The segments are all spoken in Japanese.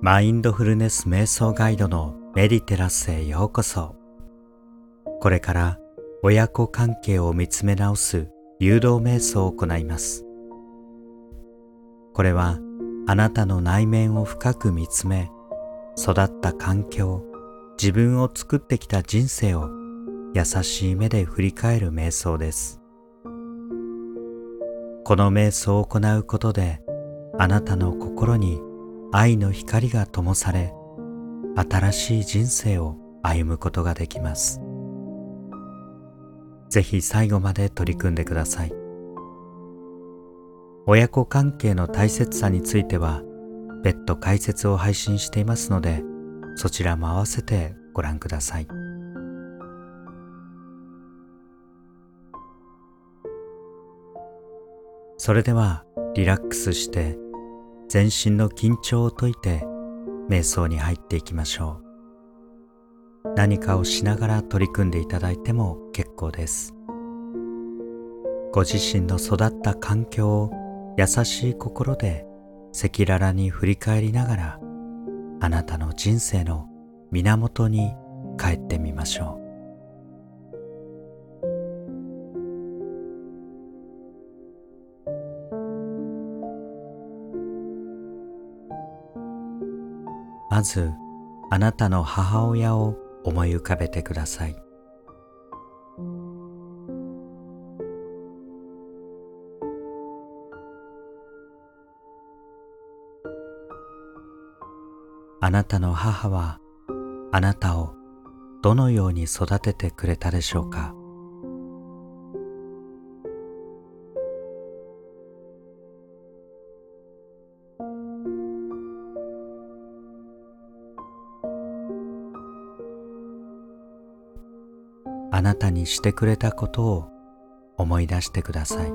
マインドフルネス瞑想ガイドのメディテラスへようこそ。これから親子関係を見つめ直す誘導瞑想を行います。これはあなたの内面を深く見つめ、育った環境、自分を作ってきた人生を優しい目で振り返る瞑想です。この瞑想を行うことであなたの心に愛の光が灯され新しい人生を歩むことができます。ぜひ最後まで取り組んでください。親子関係の大切さについては別途解説を配信していますのでそちらも合わせてご覧ください。それではリラックスして全身の緊張を解いて瞑想に入っていきましょう。何かをしながら取り組んでいただいても結構です。ご自身の育った環境を優しい心で赤裸々に振り返りながらあなたの人生の源に帰ってみましょう。まずあなたの母親を思い浮かべてください。あなたの母はあなたをどのように育ててくれたでしょうか？なたにしてくれたことを思い出してください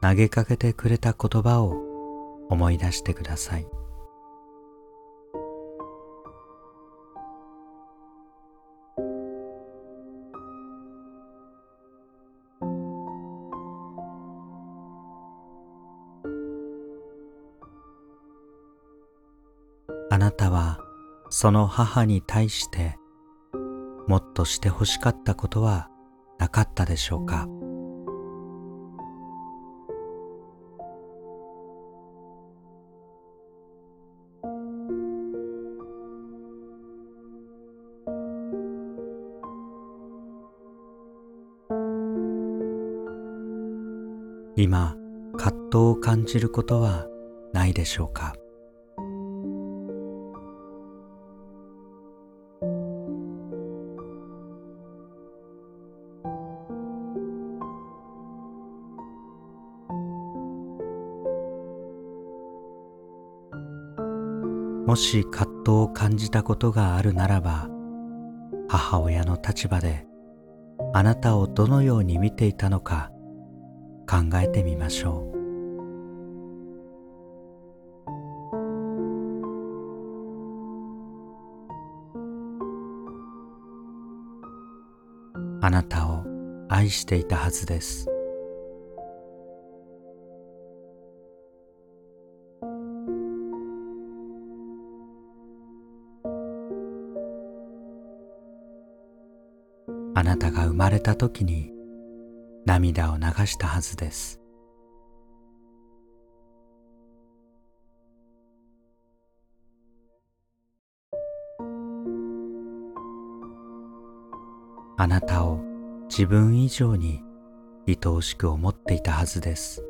投げかけてくれた言葉を思い出してください。その母に対してもっとして欲しかったことはなかったでしょうか？今葛藤を感じることはないでしょうか？もし葛藤を感じたことがあるならば母親の立場であなたをどのように見ていたのか考えてみましょう。あなたを愛していたはずです。まれた時に涙を流したはずです。あなたを自分以上に愛おしく思っていたはずです。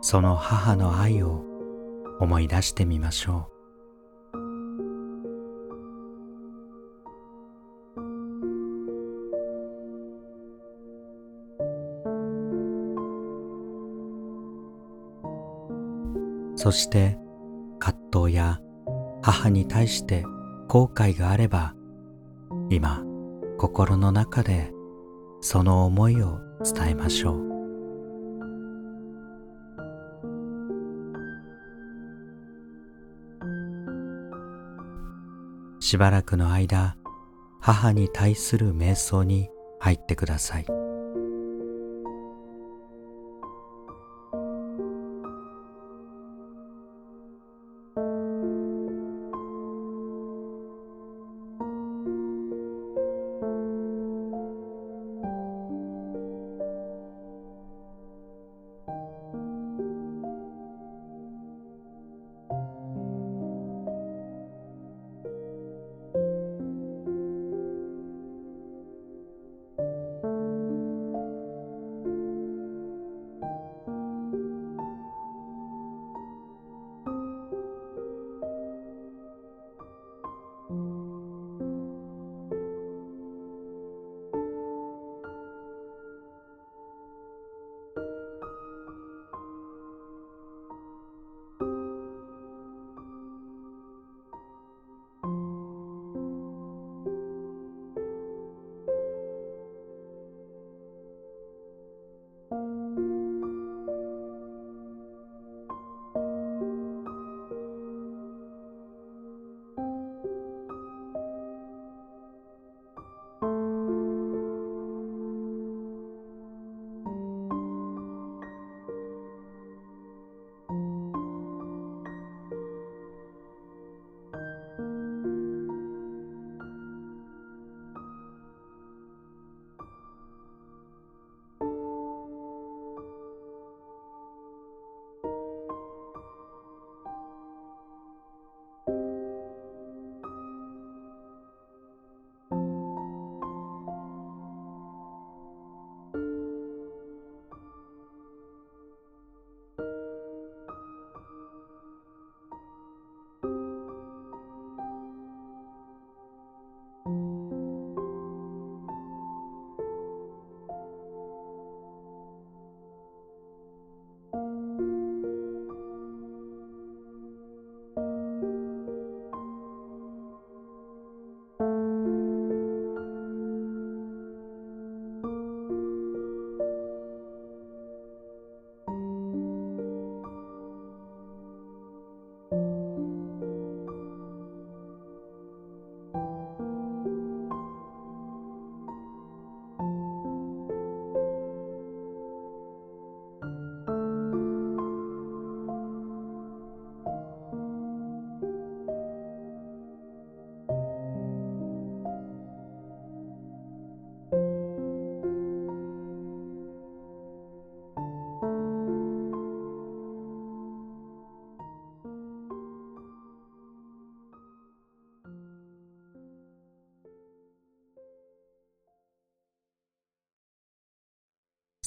その母の愛を思い出してみましょう。そして葛藤や母に対して後悔があれば今心の中でその思いを伝えましょう。しばらくの間母に対する瞑想に入ってください。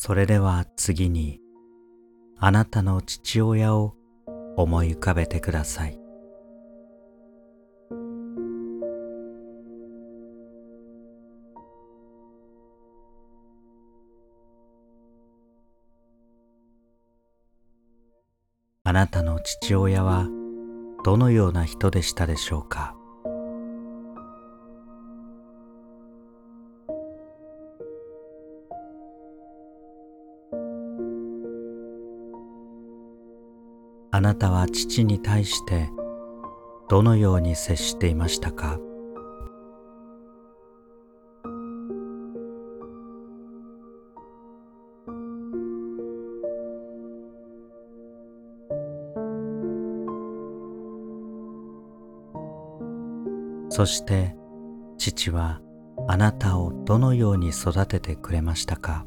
それでは次にあなたの父親を思い浮かべてください。あなたの父親はどのような人でしたでしょうか？あなたは父に対してどのように接していましたか？そして父はあなたをどのように育ててくれましたか？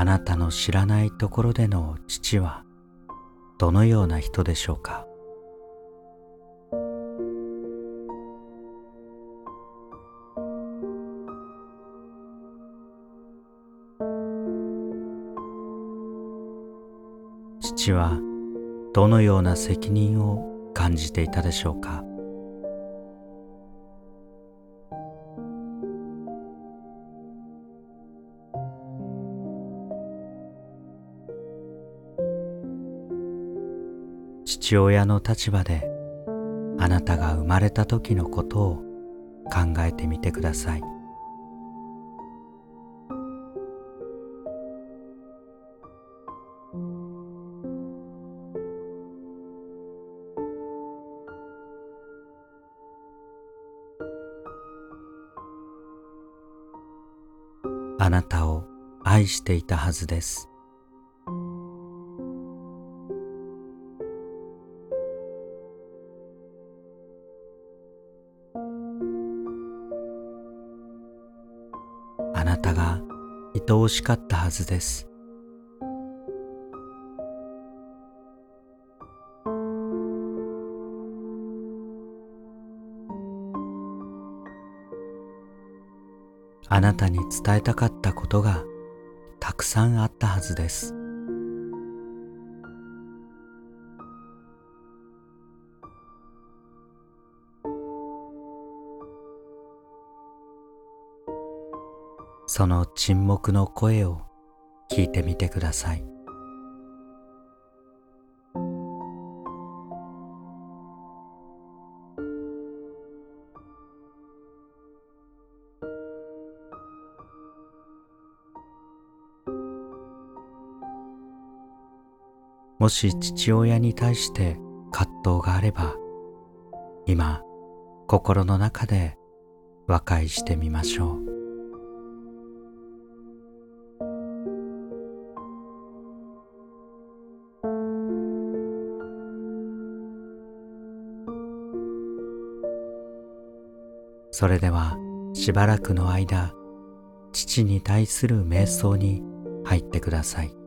あなたの知らないところでの父はどのような人でしょうか？父はどのような責任を感じていたでしょうか？父親の立場であなたが生まれた時のことを考えてみてください。あなたを愛していたはずです。しかったはずです。あなたに伝えたかったことがたくさんあったはずです。その沈黙の声を聞いてみてください。もし父親に対して葛藤があれば今心の中で和解してみましょう。それではしばらくの間父に対する瞑想に入ってください。